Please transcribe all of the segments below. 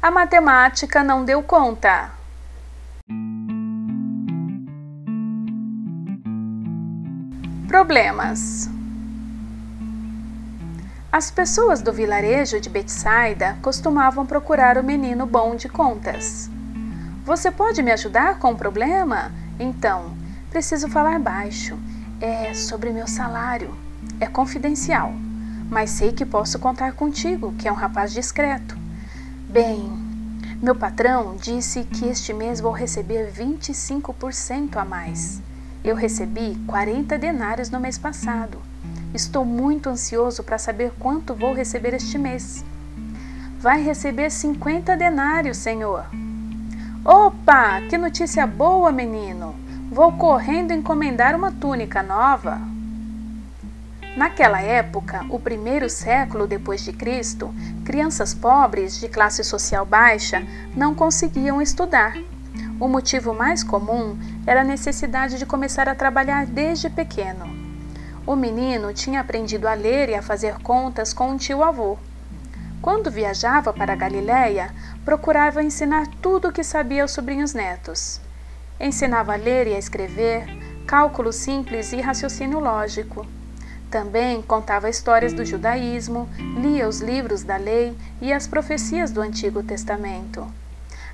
A matemática não deu conta. Problemas. As pessoas do vilarejo de Betsaida costumavam procurar o menino bom de contas. Você pode me ajudar com o problema? Então, preciso falar baixo. É sobre meu salário. É confidencial, mas sei que posso contar contigo, que é um rapaz discreto. Bem, meu patrão disse que este mês vou receber 25% a mais. Eu recebi 40 denários no mês passado. Estou muito ansioso para saber quanto vou receber este mês. Vai receber 50 denários, senhor. Opa, que notícia boa, menino! Vou correndo encomendar uma túnica nova. Naquela época, o primeiro século depois de Cristo, crianças pobres de classe social baixa não conseguiam estudar. O motivo mais comum era a necessidade de começar a trabalhar desde pequeno. O menino tinha aprendido a ler e a fazer contas com um tio-avô. Quando viajava para Galiléia, procurava ensinar tudo o que sabia aos sobrinhos netos. Ensinava a ler e a escrever, cálculo simples e raciocínio lógico. Também contava histórias do judaísmo, lia os livros da lei e as profecias do Antigo Testamento.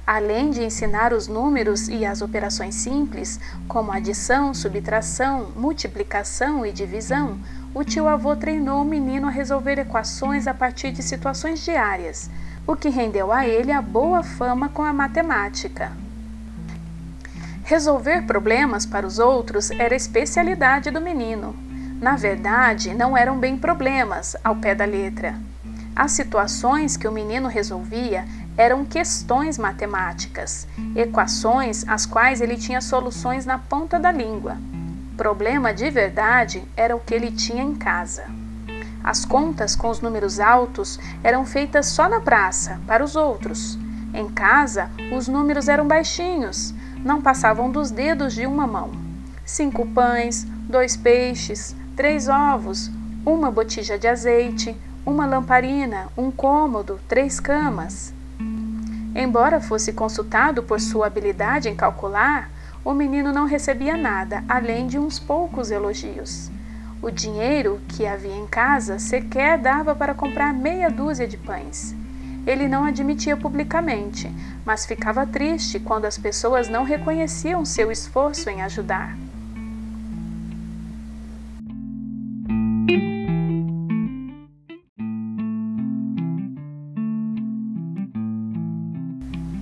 Além de ensinar os números e as operações simples, como adição, subtração, multiplicação e divisão, o tio-avô treinou o menino a resolver equações a partir de situações diárias, o que rendeu a ele a boa fama com a matemática. Resolver problemas para os outros era especialidade do menino. Na verdade, não eram bem problemas, ao pé da letra. As situações que o menino resolvia eram questões matemáticas, equações às quais ele tinha soluções na ponta da língua. Problema de verdade era o que ele tinha em casa. As contas com os números altos eram feitas só na praça, para os outros. Em casa, os números eram baixinhos, não passavam dos dedos de uma mão. Cinco pães, dois peixes, três ovos, uma botija de azeite, uma lamparina, um cômodo, três camas. Embora fosse consultado por sua habilidade em calcular, o menino não recebia nada além de uns poucos elogios. O dinheiro que havia em casa sequer dava para comprar meia dúzia de pães. Ele não admitia publicamente, mas ficava triste quando as pessoas não reconheciam seu esforço em ajudar.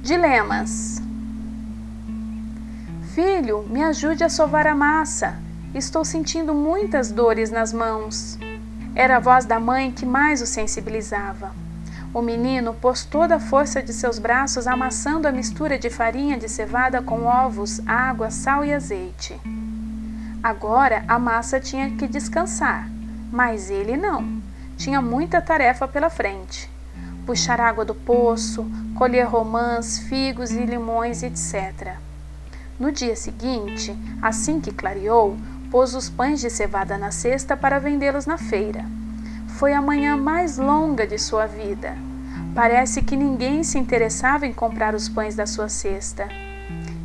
Dilemas. Filho, me ajude a sovar a massa. Estou sentindo muitas dores nas mãos. Era a voz da mãe que mais o sensibilizava. O menino pôs toda a força de seus braços amassando a mistura de farinha de cevada com ovos, água, sal e azeite. Agora a massa tinha que descansar, mas ele não. Tinha muita tarefa pela frente puxar água do poço, colher romãs, figos e limões, etc. No dia seguinte, assim que clareou, pôs os pães de cevada na cesta para vendê-los na feira. Foi a manhã mais longa de sua vida. Parece que ninguém se interessava em comprar os pães da sua cesta.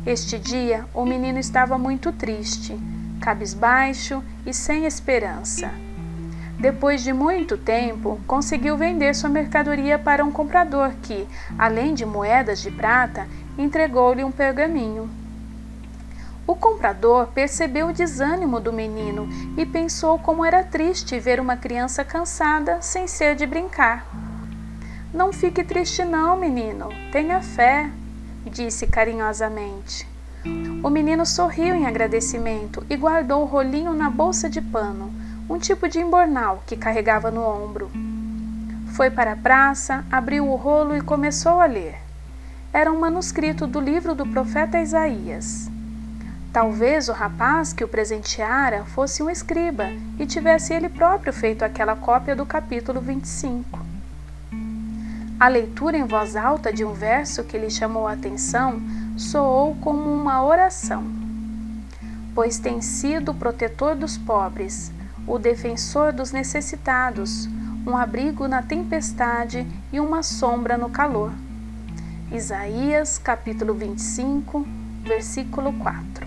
Este dia, o menino estava muito triste, cabisbaixo e sem esperança. Depois de muito tempo, conseguiu vender sua mercadoria para um comprador que, além de moedas de prata, entregou-lhe um pergaminho. O comprador percebeu o desânimo do menino e pensou como era triste ver uma criança cansada sem ser de brincar. Não fique triste, não, menino, tenha fé, disse carinhosamente. O menino sorriu em agradecimento e guardou o rolinho na bolsa de pano um tipo de embornal que carregava no ombro. Foi para a praça, abriu o rolo e começou a ler. Era um manuscrito do livro do profeta Isaías. Talvez o rapaz que o presenteara fosse um escriba e tivesse ele próprio feito aquela cópia do capítulo 25. A leitura em voz alta de um verso que lhe chamou a atenção soou como uma oração. Pois tem sido protetor dos pobres, o defensor dos necessitados, um abrigo na tempestade e uma sombra no calor. Isaías capítulo 25, versículo 4.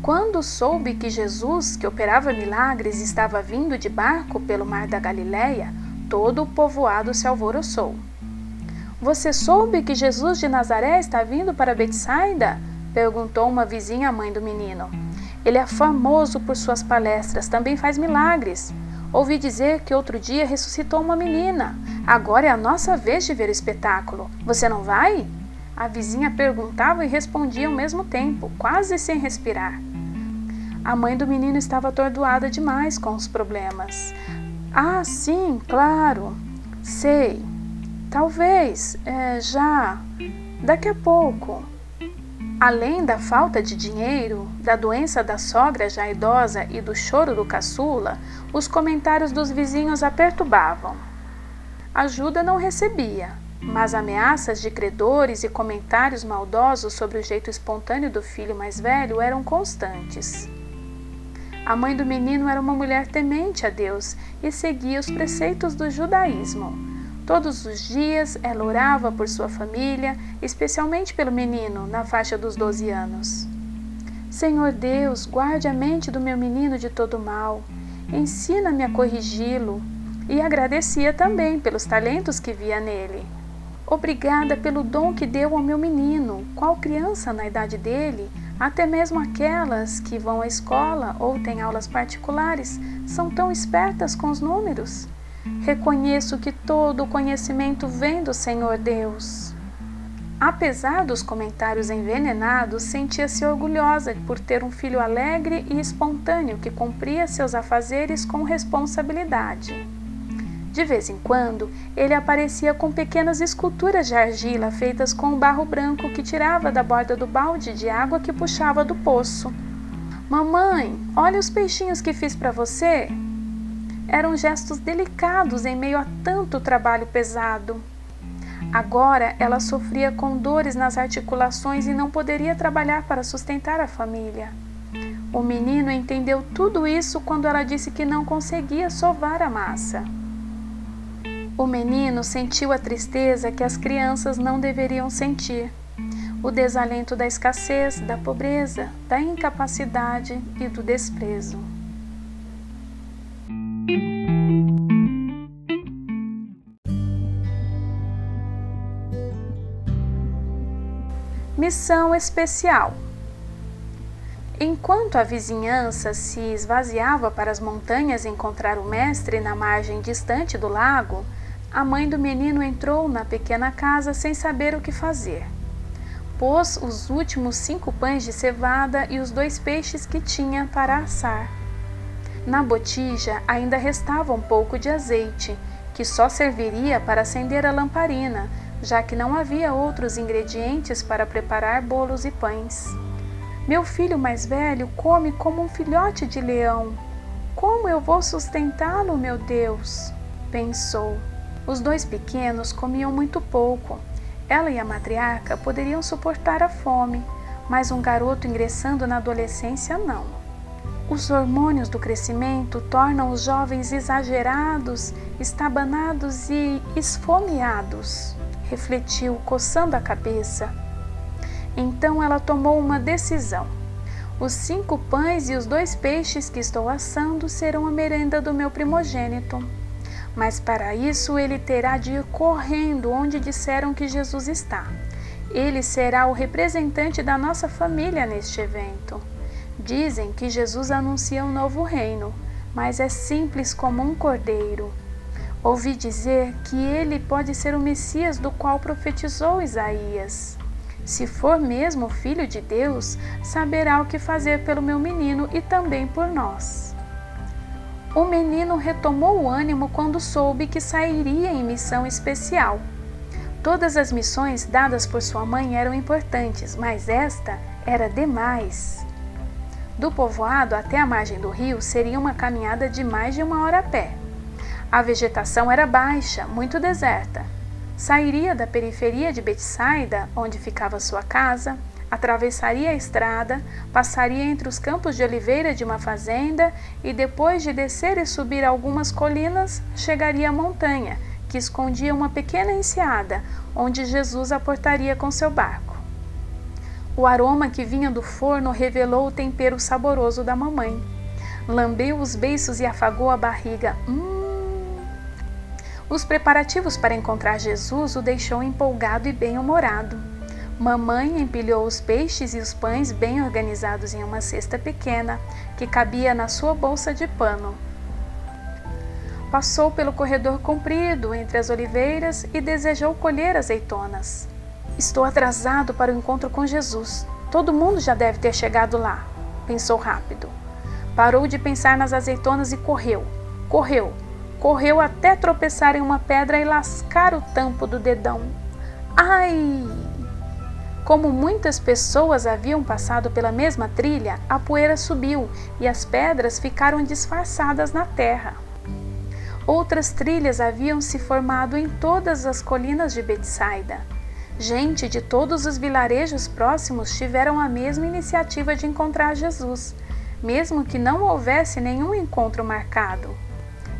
Quando soube que Jesus, que operava milagres, estava vindo de barco pelo mar da Galileia, todo o povoado se alvoroçou. Você soube que Jesus de Nazaré está vindo para Betsaida? Perguntou uma vizinha à mãe do menino. Ele é famoso por suas palestras, também faz milagres. Ouvi dizer que outro dia ressuscitou uma menina. Agora é a nossa vez de ver o espetáculo. Você não vai? A vizinha perguntava e respondia ao mesmo tempo, quase sem respirar. A mãe do menino estava atordoada demais com os problemas. Ah, sim, claro. Sei. Talvez, é, já. Daqui a pouco. Além da falta de dinheiro, da doença da sogra já idosa e do choro do caçula, os comentários dos vizinhos a perturbavam. Ajuda não recebia, mas ameaças de credores e comentários maldosos sobre o jeito espontâneo do filho mais velho eram constantes. A mãe do menino era uma mulher temente a Deus e seguia os preceitos do judaísmo Todos os dias ela orava por sua família, especialmente pelo menino, na faixa dos 12 anos. Senhor Deus, guarde a mente do meu menino de todo mal, ensina-me a corrigi-lo. E agradecia também pelos talentos que via nele. Obrigada pelo dom que deu ao meu menino. Qual criança na idade dele, até mesmo aquelas que vão à escola ou têm aulas particulares, são tão espertas com os números? Reconheço que todo o conhecimento vem do Senhor Deus. Apesar dos comentários envenenados, sentia-se orgulhosa por ter um filho alegre e espontâneo que cumpria seus afazeres com responsabilidade. De vez em quando, ele aparecia com pequenas esculturas de argila feitas com o barro branco que tirava da borda do balde de água que puxava do poço. Mamãe, olha os peixinhos que fiz para você eram gestos delicados em meio a tanto trabalho pesado. Agora ela sofria com dores nas articulações e não poderia trabalhar para sustentar a família. O menino entendeu tudo isso quando ela disse que não conseguia sovar a massa. O menino sentiu a tristeza que as crianças não deveriam sentir, o desalento da escassez, da pobreza, da incapacidade e do desprezo. Missão especial. Enquanto a vizinhança se esvaziava para as montanhas encontrar o mestre na margem distante do lago, a mãe do menino entrou na pequena casa sem saber o que fazer. Pôs os últimos cinco pães de cevada e os dois peixes que tinha para assar. Na botija ainda restava um pouco de azeite, que só serviria para acender a lamparina, já que não havia outros ingredientes para preparar bolos e pães. Meu filho mais velho come como um filhote de leão. Como eu vou sustentá-lo, meu Deus? pensou. Os dois pequenos comiam muito pouco. Ela e a matriarca poderiam suportar a fome, mas um garoto ingressando na adolescência não. Os hormônios do crescimento tornam os jovens exagerados, estabanados e esfomeados, refletiu, coçando a cabeça. Então ela tomou uma decisão. Os cinco pães e os dois peixes que estou assando serão a merenda do meu primogênito. Mas para isso ele terá de ir correndo onde disseram que Jesus está. Ele será o representante da nossa família neste evento. Dizem que Jesus anuncia um novo reino, mas é simples como um cordeiro. Ouvi dizer que ele pode ser o Messias do qual profetizou Isaías. Se for mesmo filho de Deus, saberá o que fazer pelo meu menino e também por nós. O menino retomou o ânimo quando soube que sairia em missão especial. Todas as missões dadas por sua mãe eram importantes, mas esta era demais. Do povoado até a margem do rio seria uma caminhada de mais de uma hora a pé. A vegetação era baixa, muito deserta. Sairia da periferia de Betsaida, onde ficava sua casa, atravessaria a estrada, passaria entre os campos de oliveira de uma fazenda e, depois de descer e subir algumas colinas, chegaria à montanha, que escondia uma pequena enseada onde Jesus aportaria com seu barco. O aroma que vinha do forno revelou o tempero saboroso da mamãe. Lambeu os beiços e afagou a barriga. Hum. Os preparativos para encontrar Jesus o deixou empolgado e bem-humorado. Mamãe empilhou os peixes e os pães bem organizados em uma cesta pequena que cabia na sua bolsa de pano. Passou pelo corredor comprido entre as oliveiras e desejou colher azeitonas. Estou atrasado para o encontro com Jesus. Todo mundo já deve ter chegado lá, pensou rápido. Parou de pensar nas azeitonas e correu. Correu. Correu até tropeçar em uma pedra e lascar o tampo do dedão. Ai! Como muitas pessoas haviam passado pela mesma trilha, a poeira subiu e as pedras ficaram disfarçadas na terra. Outras trilhas haviam se formado em todas as colinas de Betsaida. Gente de todos os vilarejos próximos tiveram a mesma iniciativa de encontrar Jesus, mesmo que não houvesse nenhum encontro marcado.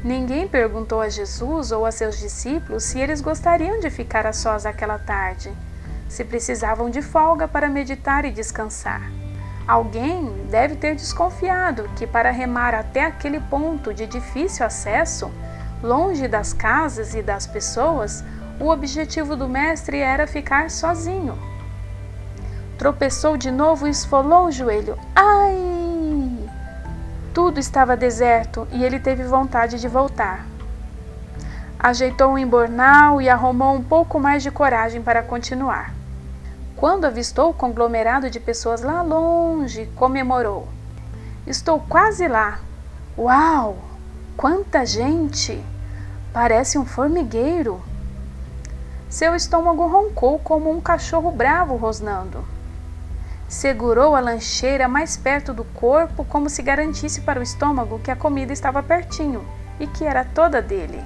Ninguém perguntou a Jesus ou a seus discípulos se eles gostariam de ficar a sós aquela tarde, se precisavam de folga para meditar e descansar. Alguém deve ter desconfiado que, para remar até aquele ponto de difícil acesso, longe das casas e das pessoas, o objetivo do mestre era ficar sozinho. Tropeçou de novo e esfolou o joelho. Ai! Tudo estava deserto e ele teve vontade de voltar. Ajeitou um embornal e arrumou um pouco mais de coragem para continuar. Quando avistou o conglomerado de pessoas lá longe, comemorou. Estou quase lá. Uau! Quanta gente! Parece um formigueiro. Seu estômago roncou como um cachorro bravo rosnando. Segurou a lancheira mais perto do corpo, como se garantisse para o estômago que a comida estava pertinho e que era toda dele.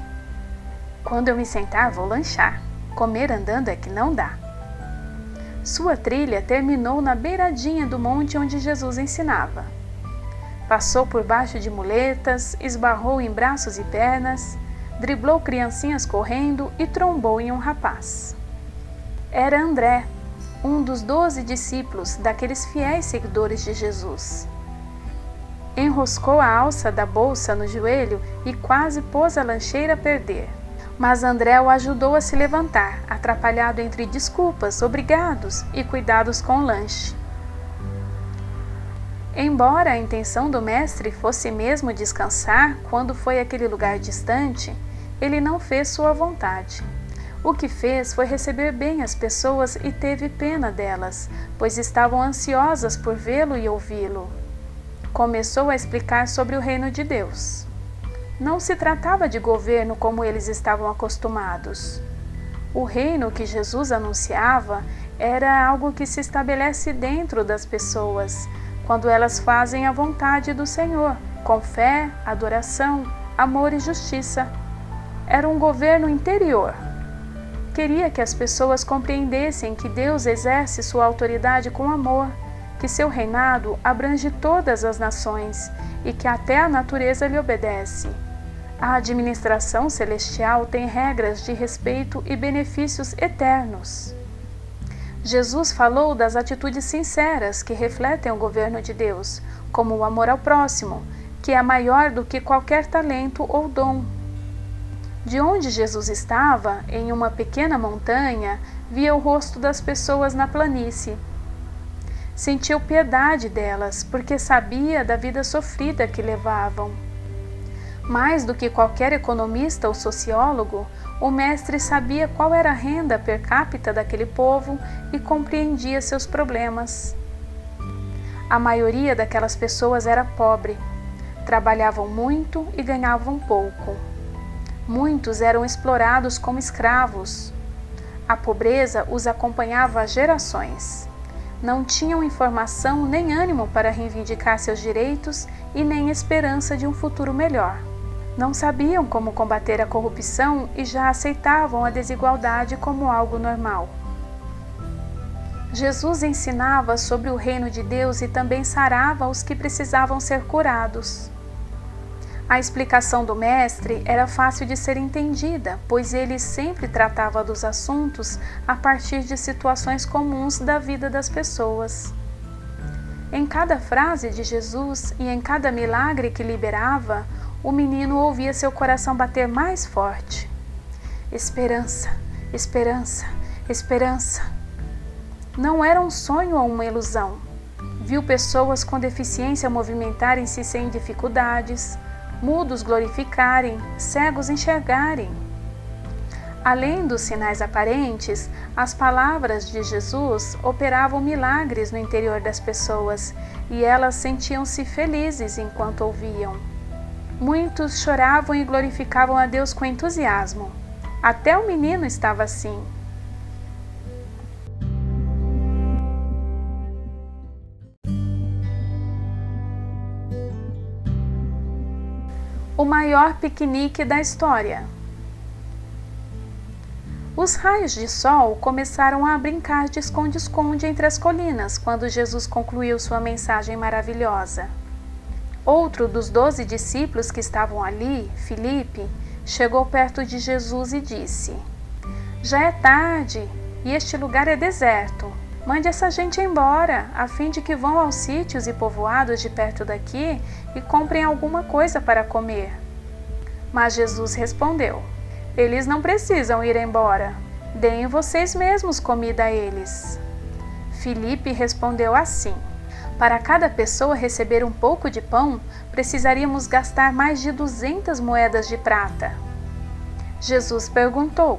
Quando eu me sentar, vou lanchar. Comer andando é que não dá. Sua trilha terminou na beiradinha do monte onde Jesus ensinava. Passou por baixo de muletas, esbarrou em braços e pernas, driblou criancinhas correndo e trombou em um rapaz. Era André, um dos doze discípulos daqueles fiéis seguidores de Jesus. Enroscou a alça da bolsa no joelho e quase pôs a lancheira a perder. Mas André o ajudou a se levantar, atrapalhado entre desculpas, obrigados e cuidados com o lanche. Embora a intenção do mestre fosse mesmo descansar quando foi aquele lugar distante, ele não fez sua vontade. O que fez foi receber bem as pessoas e teve pena delas, pois estavam ansiosas por vê-lo e ouvi-lo. Começou a explicar sobre o reino de Deus. Não se tratava de governo como eles estavam acostumados. O reino que Jesus anunciava era algo que se estabelece dentro das pessoas, quando elas fazem a vontade do Senhor, com fé, adoração, amor e justiça era um governo interior. Queria que as pessoas compreendessem que Deus exerce sua autoridade com amor, que seu reinado abrange todas as nações e que até a natureza lhe obedece. A administração celestial tem regras de respeito e benefícios eternos. Jesus falou das atitudes sinceras que refletem o governo de Deus, como o amor ao próximo, que é maior do que qualquer talento ou dom. De onde Jesus estava, em uma pequena montanha, via o rosto das pessoas na planície. Sentiu piedade delas, porque sabia da vida sofrida que levavam. Mais do que qualquer economista ou sociólogo, o mestre sabia qual era a renda per capita daquele povo e compreendia seus problemas. A maioria daquelas pessoas era pobre, trabalhavam muito e ganhavam pouco. Muitos eram explorados como escravos. A pobreza os acompanhava há gerações. Não tinham informação nem ânimo para reivindicar seus direitos e nem esperança de um futuro melhor. Não sabiam como combater a corrupção e já aceitavam a desigualdade como algo normal. Jesus ensinava sobre o reino de Deus e também sarava os que precisavam ser curados. A explicação do mestre era fácil de ser entendida, pois ele sempre tratava dos assuntos a partir de situações comuns da vida das pessoas. Em cada frase de Jesus e em cada milagre que liberava, o menino ouvia seu coração bater mais forte. Esperança, esperança, esperança. Não era um sonho ou uma ilusão. Viu pessoas com deficiência movimentarem-se sem dificuldades, mudos glorificarem, cegos enxergarem. Além dos sinais aparentes, as palavras de Jesus operavam milagres no interior das pessoas e elas sentiam-se felizes enquanto ouviam. Muitos choravam e glorificavam a Deus com entusiasmo. Até o menino estava assim. O maior piquenique da história. Os raios de sol começaram a brincar de esconde-esconde entre as colinas quando Jesus concluiu sua mensagem maravilhosa. Outro dos doze discípulos que estavam ali, Filipe, chegou perto de Jesus e disse: Já é tarde e este lugar é deserto. Mande essa gente embora, a fim de que vão aos sítios e povoados de perto daqui e comprem alguma coisa para comer. Mas Jesus respondeu: eles não precisam ir embora. Deem vocês mesmos comida a eles. Filipe respondeu assim: Para cada pessoa receber um pouco de pão, precisaríamos gastar mais de duzentas moedas de prata. Jesus perguntou: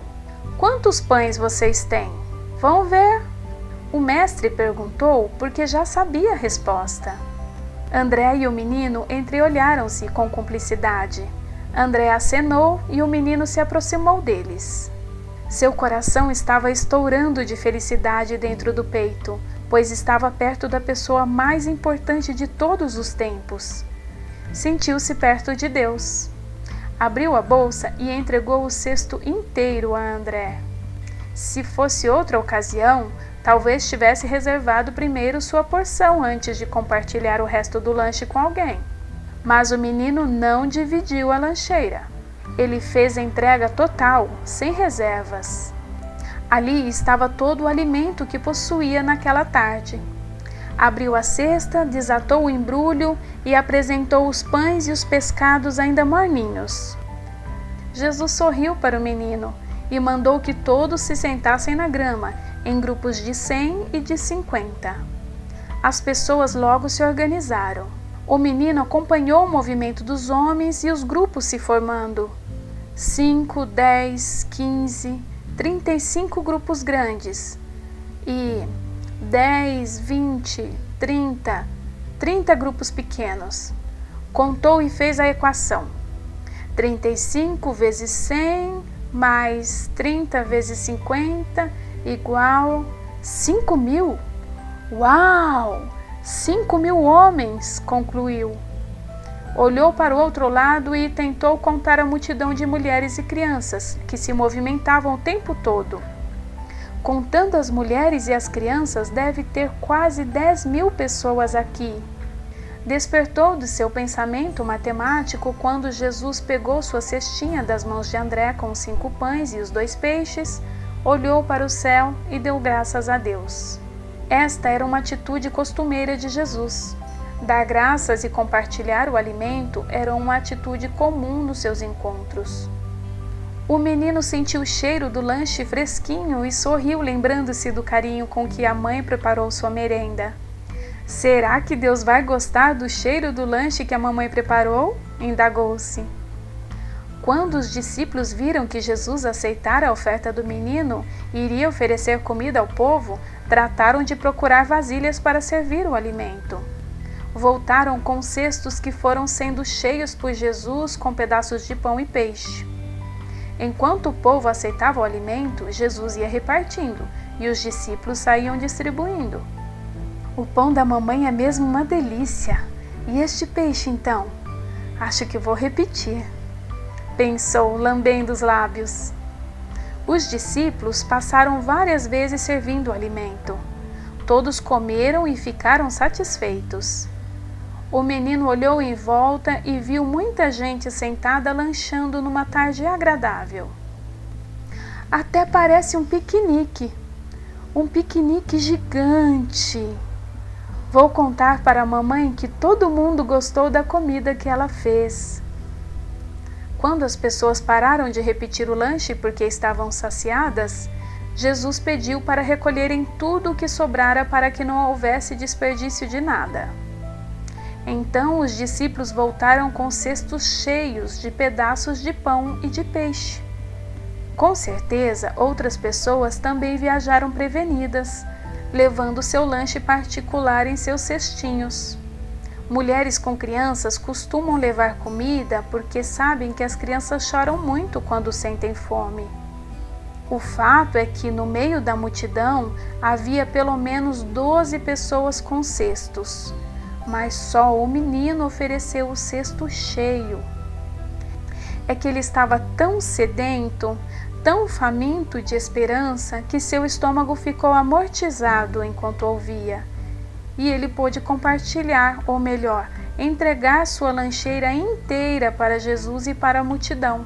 Quantos pães vocês têm? Vão ver. O mestre perguntou porque já sabia a resposta. André e o menino entreolharam-se com cumplicidade. André acenou e o menino se aproximou deles. Seu coração estava estourando de felicidade dentro do peito, pois estava perto da pessoa mais importante de todos os tempos. Sentiu-se perto de Deus. Abriu a bolsa e entregou o cesto inteiro a André. Se fosse outra ocasião, talvez tivesse reservado primeiro sua porção antes de compartilhar o resto do lanche com alguém. Mas o menino não dividiu a lancheira. Ele fez a entrega total, sem reservas. Ali estava todo o alimento que possuía naquela tarde. Abriu a cesta, desatou o embrulho e apresentou os pães e os pescados ainda morninhos. Jesus sorriu para o menino e mandou que todos se sentassem na grama, em grupos de cem e de cinquenta. As pessoas logo se organizaram. O menino acompanhou o movimento dos homens e os grupos se formando. Cinco, dez, quinze, trinta e cinco grupos grandes. E dez, vinte, trinta, trinta grupos pequenos. Contou e fez a equação. 35 vezes 100 mais 30 vezes 50 igual 5 mil. Uau! Cinco mil homens, concluiu. Olhou para o outro lado e tentou contar a multidão de mulheres e crianças que se movimentavam o tempo todo. Contando as mulheres e as crianças, deve ter quase dez mil pessoas aqui. Despertou de seu pensamento matemático quando Jesus pegou sua cestinha das mãos de André com os cinco pães e os dois peixes, olhou para o céu e deu graças a Deus. Esta era uma atitude costumeira de Jesus. Dar graças e compartilhar o alimento era uma atitude comum nos seus encontros. O menino sentiu o cheiro do lanche fresquinho e sorriu, lembrando-se do carinho com que a mãe preparou sua merenda. Será que Deus vai gostar do cheiro do lanche que a mamãe preparou? indagou-se. Quando os discípulos viram que Jesus aceitara a oferta do menino e iria oferecer comida ao povo, trataram de procurar vasilhas para servir o alimento. Voltaram com cestos que foram sendo cheios por Jesus com pedaços de pão e peixe. Enquanto o povo aceitava o alimento, Jesus ia repartindo e os discípulos saíam distribuindo. O pão da mamãe é mesmo uma delícia. E este peixe, então? Acho que vou repetir pensou, lambendo os lábios. Os discípulos passaram várias vezes servindo o alimento. Todos comeram e ficaram satisfeitos. O menino olhou em volta e viu muita gente sentada lanchando numa tarde agradável. Até parece um piquenique. Um piquenique gigante. Vou contar para a mamãe que todo mundo gostou da comida que ela fez. Quando as pessoas pararam de repetir o lanche porque estavam saciadas, Jesus pediu para recolherem tudo o que sobrara para que não houvesse desperdício de nada. Então os discípulos voltaram com cestos cheios de pedaços de pão e de peixe. Com certeza, outras pessoas também viajaram prevenidas, levando seu lanche particular em seus cestinhos. Mulheres com crianças costumam levar comida porque sabem que as crianças choram muito quando sentem fome. O fato é que no meio da multidão havia pelo menos doze pessoas com cestos, mas só o menino ofereceu o cesto cheio. É que ele estava tão sedento, tão faminto de esperança, que seu estômago ficou amortizado enquanto ouvia e ele pôde compartilhar, ou melhor, entregar sua lancheira inteira para Jesus e para a multidão.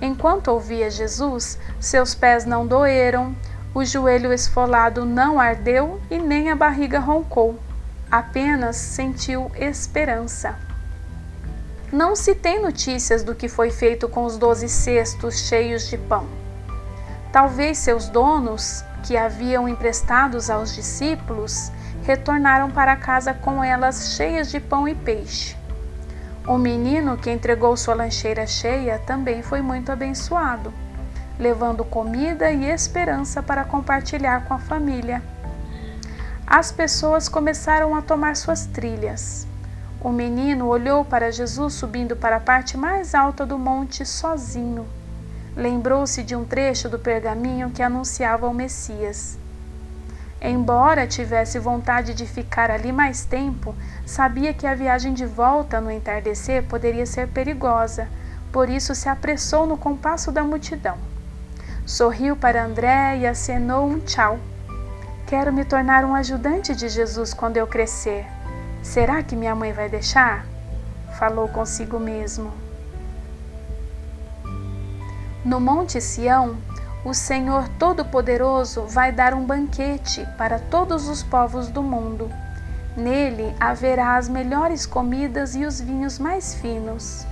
Enquanto ouvia Jesus, seus pés não doeram, o joelho esfolado não ardeu e nem a barriga roncou. Apenas sentiu esperança. Não se tem notícias do que foi feito com os doze cestos cheios de pão. Talvez seus donos, que haviam emprestados aos discípulos, retornaram para casa com elas cheias de pão e peixe. O menino que entregou sua lancheira cheia também foi muito abençoado, levando comida e esperança para compartilhar com a família. As pessoas começaram a tomar suas trilhas. O menino olhou para Jesus subindo para a parte mais alta do monte sozinho. Lembrou-se de um trecho do pergaminho que anunciava o Messias. Embora tivesse vontade de ficar ali mais tempo, sabia que a viagem de volta no entardecer poderia ser perigosa, por isso se apressou no compasso da multidão. Sorriu para André e acenou um tchau. Quero me tornar um ajudante de Jesus quando eu crescer. Será que minha mãe vai deixar? Falou consigo mesmo. No Monte Sião, o Senhor Todo-Poderoso vai dar um banquete para todos os povos do mundo. Nele haverá as melhores comidas e os vinhos mais finos.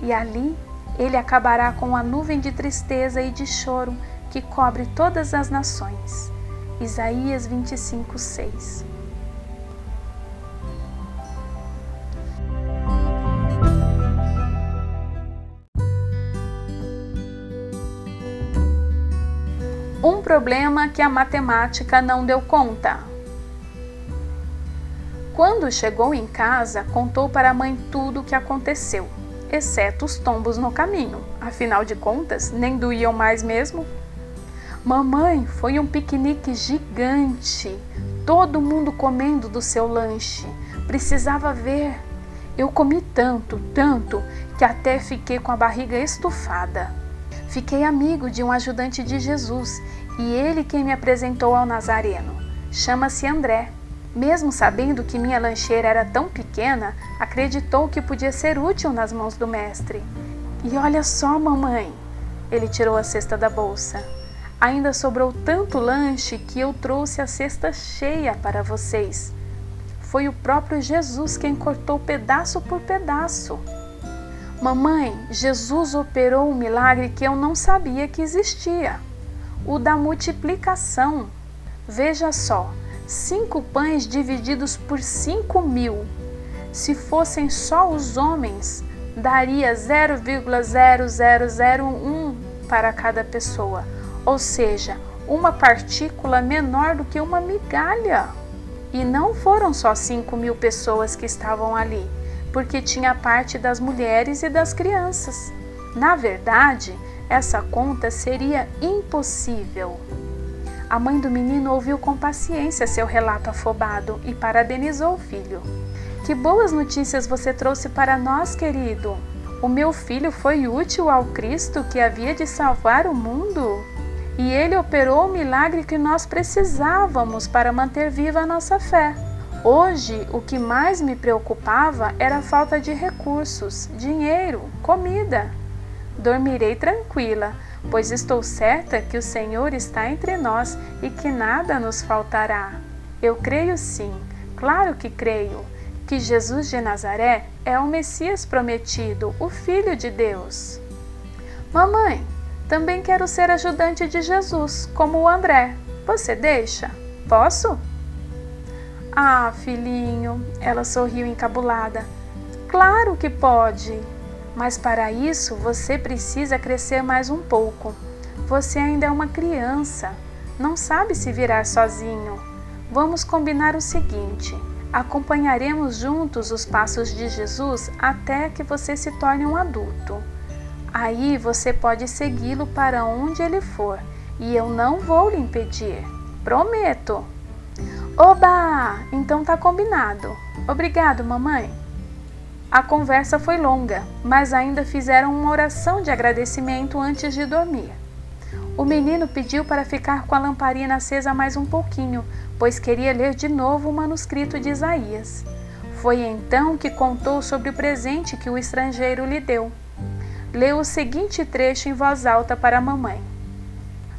E ali ele acabará com a nuvem de tristeza e de choro que cobre todas as nações. Isaías 25, 6 problema que a matemática não deu conta. Quando chegou em casa, contou para a mãe tudo o que aconteceu, exceto os tombos no caminho. Afinal de contas, nem doíam mais mesmo. Mamãe, foi um piquenique gigante. Todo mundo comendo do seu lanche. Precisava ver. Eu comi tanto, tanto, que até fiquei com a barriga estufada. Fiquei amigo de um ajudante de Jesus e ele quem me apresentou ao Nazareno. Chama-se André. Mesmo sabendo que minha lancheira era tão pequena, acreditou que podia ser útil nas mãos do mestre. E olha só, mamãe! Ele tirou a cesta da bolsa. Ainda sobrou tanto lanche que eu trouxe a cesta cheia para vocês. Foi o próprio Jesus quem cortou pedaço por pedaço. Mamãe, Jesus operou um milagre que eu não sabia que existia: o da multiplicação. Veja só, cinco pães divididos por cinco mil. Se fossem só os homens, daria 0,0001 para cada pessoa, ou seja, uma partícula menor do que uma migalha. E não foram só cinco mil pessoas que estavam ali porque tinha parte das mulheres e das crianças. Na verdade, essa conta seria impossível. A mãe do menino ouviu com paciência seu relato afobado e parabenizou o filho. Que boas notícias você trouxe para nós, querido! O meu filho foi útil ao Cristo que havia de salvar o mundo. E ele operou o milagre que nós precisávamos para manter viva a nossa fé. Hoje, o que mais me preocupava era a falta de recursos, dinheiro, comida. Dormirei tranquila, pois estou certa que o Senhor está entre nós e que nada nos faltará. Eu creio sim, claro que creio, que Jesus de Nazaré é o Messias prometido, o Filho de Deus. Mamãe, também quero ser ajudante de Jesus, como o André. Você deixa? Posso? Ah, filhinho, ela sorriu encabulada. Claro que pode, mas para isso você precisa crescer mais um pouco. Você ainda é uma criança, não sabe se virar sozinho. Vamos combinar o seguinte: acompanharemos juntos os passos de Jesus até que você se torne um adulto. Aí você pode segui-lo para onde ele for e eu não vou lhe impedir. Prometo! Oba! Então tá combinado. Obrigado, mamãe. A conversa foi longa, mas ainda fizeram uma oração de agradecimento antes de dormir. O menino pediu para ficar com a lamparina acesa mais um pouquinho, pois queria ler de novo o manuscrito de Isaías. Foi então que contou sobre o presente que o estrangeiro lhe deu. Leu o seguinte trecho em voz alta para a mamãe: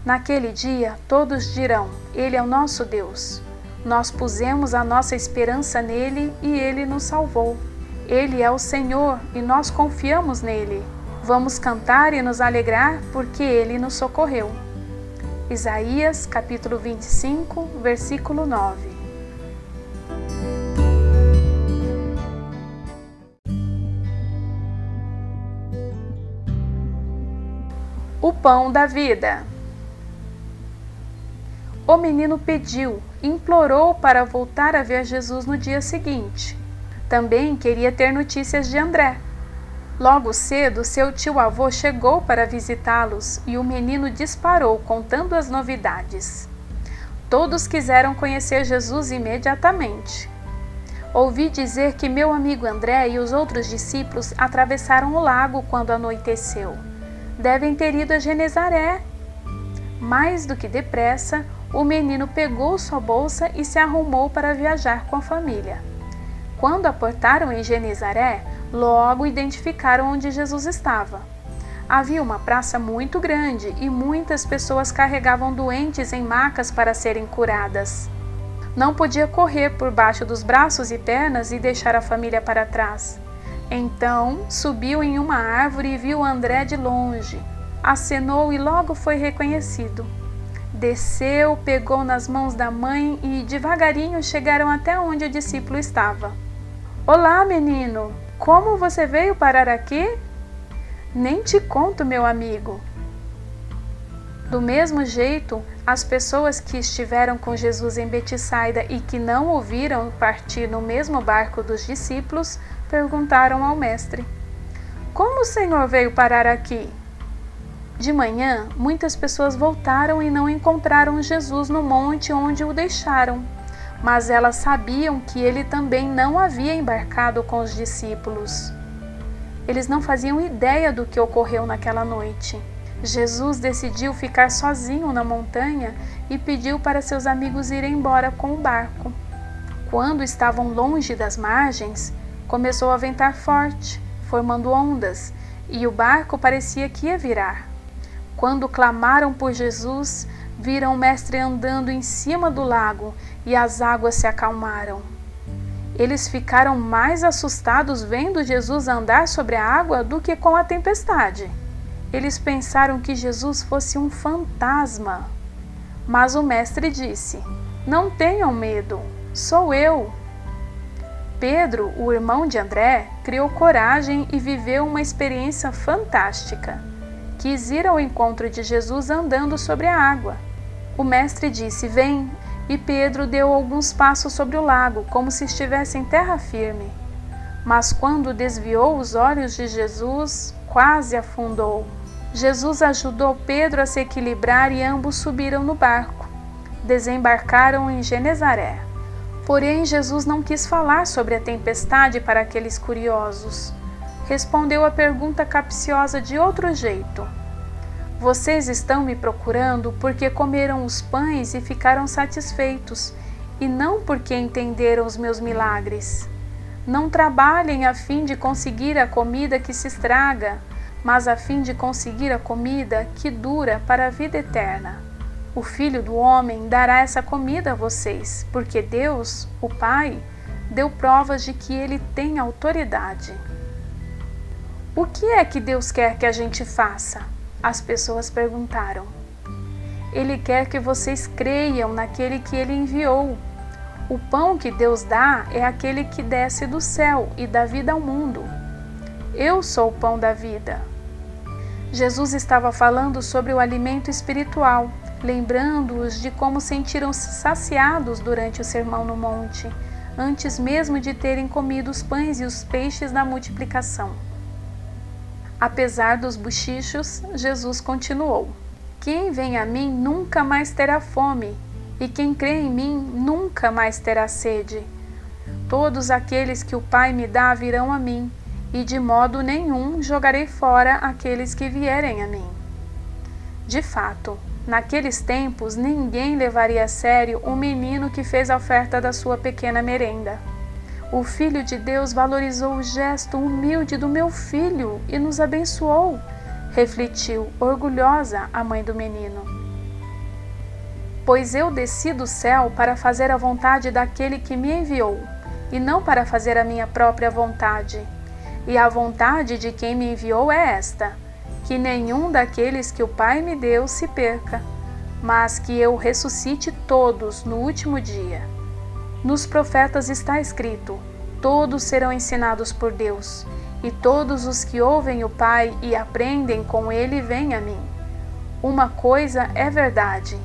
Naquele dia todos dirão: Ele é o nosso Deus. Nós pusemos a nossa esperança nele e ele nos salvou. Ele é o Senhor e nós confiamos nele. Vamos cantar e nos alegrar porque ele nos socorreu. Isaías capítulo 25, versículo 9. O pão da vida. O menino pediu, implorou para voltar a ver Jesus no dia seguinte. Também queria ter notícias de André. Logo cedo, seu tio-avô chegou para visitá-los e o menino disparou contando as novidades. Todos quiseram conhecer Jesus imediatamente. Ouvi dizer que meu amigo André e os outros discípulos atravessaram o lago quando anoiteceu. Devem ter ido a Genezaré. Mais do que depressa, o menino pegou sua bolsa e se arrumou para viajar com a família. Quando aportaram em Genezaré, logo identificaram onde Jesus estava. Havia uma praça muito grande e muitas pessoas carregavam doentes em macas para serem curadas. Não podia correr por baixo dos braços e pernas e deixar a família para trás. Então subiu em uma árvore e viu André de longe. Acenou e logo foi reconhecido. Desceu, pegou nas mãos da mãe e devagarinho chegaram até onde o discípulo estava. Olá, menino! Como você veio parar aqui? Nem te conto, meu amigo. Do mesmo jeito, as pessoas que estiveram com Jesus em Betsaida e que não ouviram partir no mesmo barco dos discípulos, perguntaram ao mestre: Como o Senhor veio parar aqui? De manhã, muitas pessoas voltaram e não encontraram Jesus no monte onde o deixaram, mas elas sabiam que ele também não havia embarcado com os discípulos. Eles não faziam ideia do que ocorreu naquela noite. Jesus decidiu ficar sozinho na montanha e pediu para seus amigos irem embora com o barco. Quando estavam longe das margens, começou a ventar forte, formando ondas, e o barco parecia que ia virar. Quando clamaram por Jesus, viram o Mestre andando em cima do lago e as águas se acalmaram. Eles ficaram mais assustados vendo Jesus andar sobre a água do que com a tempestade. Eles pensaram que Jesus fosse um fantasma. Mas o Mestre disse: Não tenham medo, sou eu. Pedro, o irmão de André, criou coragem e viveu uma experiência fantástica quis ir ao encontro de Jesus andando sobre a água. O mestre disse: Vem, e Pedro deu alguns passos sobre o lago, como se estivesse em terra firme. Mas quando desviou os olhos de Jesus, quase afundou. Jesus ajudou Pedro a se equilibrar e ambos subiram no barco. Desembarcaram em Genezaré. Porém, Jesus não quis falar sobre a tempestade para aqueles curiosos respondeu a pergunta capciosa de outro jeito. Vocês estão me procurando porque comeram os pães e ficaram satisfeitos, e não porque entenderam os meus milagres. Não trabalhem a fim de conseguir a comida que se estraga, mas a fim de conseguir a comida que dura para a vida eterna. O Filho do Homem dará essa comida a vocês, porque Deus, o Pai, deu provas de que ele tem autoridade. O que é que Deus quer que a gente faça? As pessoas perguntaram. Ele quer que vocês creiam naquele que ele enviou. O pão que Deus dá é aquele que desce do céu e dá vida ao mundo. Eu sou o pão da vida. Jesus estava falando sobre o alimento espiritual, lembrando-os de como sentiram-se saciados durante o Sermão no Monte, antes mesmo de terem comido os pães e os peixes da multiplicação. Apesar dos bochichos, Jesus continuou. Quem vem a mim nunca mais terá fome, e quem crê em mim nunca mais terá sede. Todos aqueles que o Pai me dá virão a mim, e de modo nenhum jogarei fora aqueles que vierem a mim. De fato, naqueles tempos ninguém levaria a sério o menino que fez a oferta da sua pequena merenda. O Filho de Deus valorizou o gesto humilde do meu filho e nos abençoou refletiu orgulhosa a mãe do menino. Pois eu desci do céu para fazer a vontade daquele que me enviou, e não para fazer a minha própria vontade. E a vontade de quem me enviou é esta: que nenhum daqueles que o Pai me deu se perca, mas que eu ressuscite todos no último dia. Nos profetas está escrito: todos serão ensinados por Deus e todos os que ouvem o Pai e aprendem com ele vêm a mim. Uma coisa é verdade: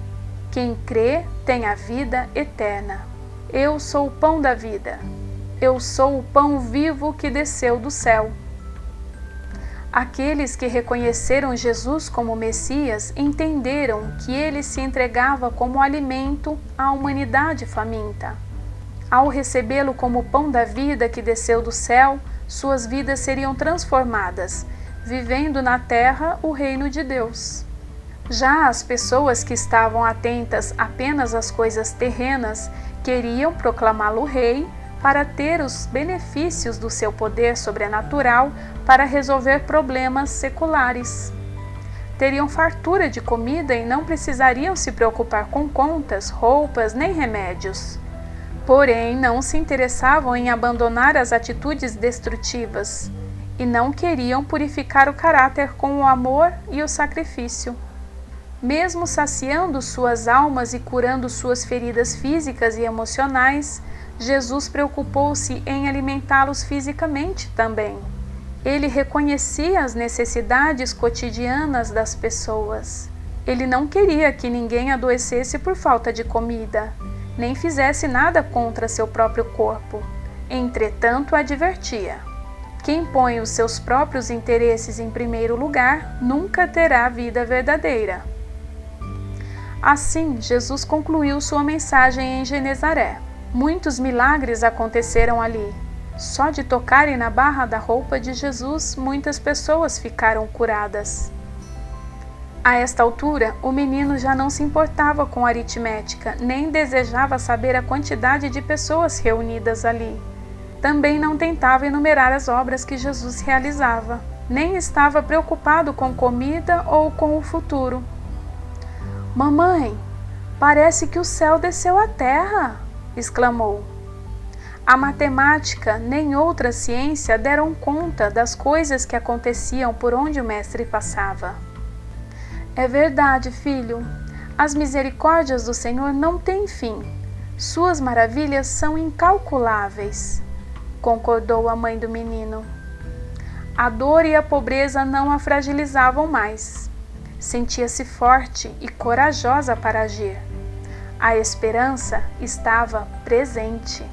quem crê tem a vida eterna. Eu sou o pão da vida. Eu sou o pão vivo que desceu do céu. Aqueles que reconheceram Jesus como Messias entenderam que ele se entregava como alimento à humanidade faminta. Ao recebê-lo como pão da vida que desceu do céu, suas vidas seriam transformadas, vivendo na terra o reino de Deus. Já as pessoas que estavam atentas apenas às coisas terrenas queriam proclamá-lo rei para ter os benefícios do seu poder sobrenatural para resolver problemas seculares. Teriam fartura de comida e não precisariam se preocupar com contas, roupas nem remédios porém não se interessavam em abandonar as atitudes destrutivas e não queriam purificar o caráter com o amor e o sacrifício. Mesmo saciando suas almas e curando suas feridas físicas e emocionais, Jesus preocupou-se em alimentá-los fisicamente também. Ele reconhecia as necessidades cotidianas das pessoas. Ele não queria que ninguém adoecesse por falta de comida nem fizesse nada contra seu próprio corpo. Entretanto, advertia: quem põe os seus próprios interesses em primeiro lugar nunca terá vida verdadeira. Assim, Jesus concluiu sua mensagem em Genezaré. Muitos milagres aconteceram ali. Só de tocarem na barra da roupa de Jesus, muitas pessoas ficaram curadas. A esta altura, o menino já não se importava com aritmética, nem desejava saber a quantidade de pessoas reunidas ali. Também não tentava enumerar as obras que Jesus realizava, nem estava preocupado com comida ou com o futuro. Mamãe, parece que o céu desceu à terra! exclamou. A matemática nem outra ciência deram conta das coisas que aconteciam por onde o mestre passava. É verdade, filho. As misericórdias do Senhor não têm fim. Suas maravilhas são incalculáveis, concordou a mãe do menino. A dor e a pobreza não a fragilizavam mais. Sentia-se forte e corajosa para agir. A esperança estava presente.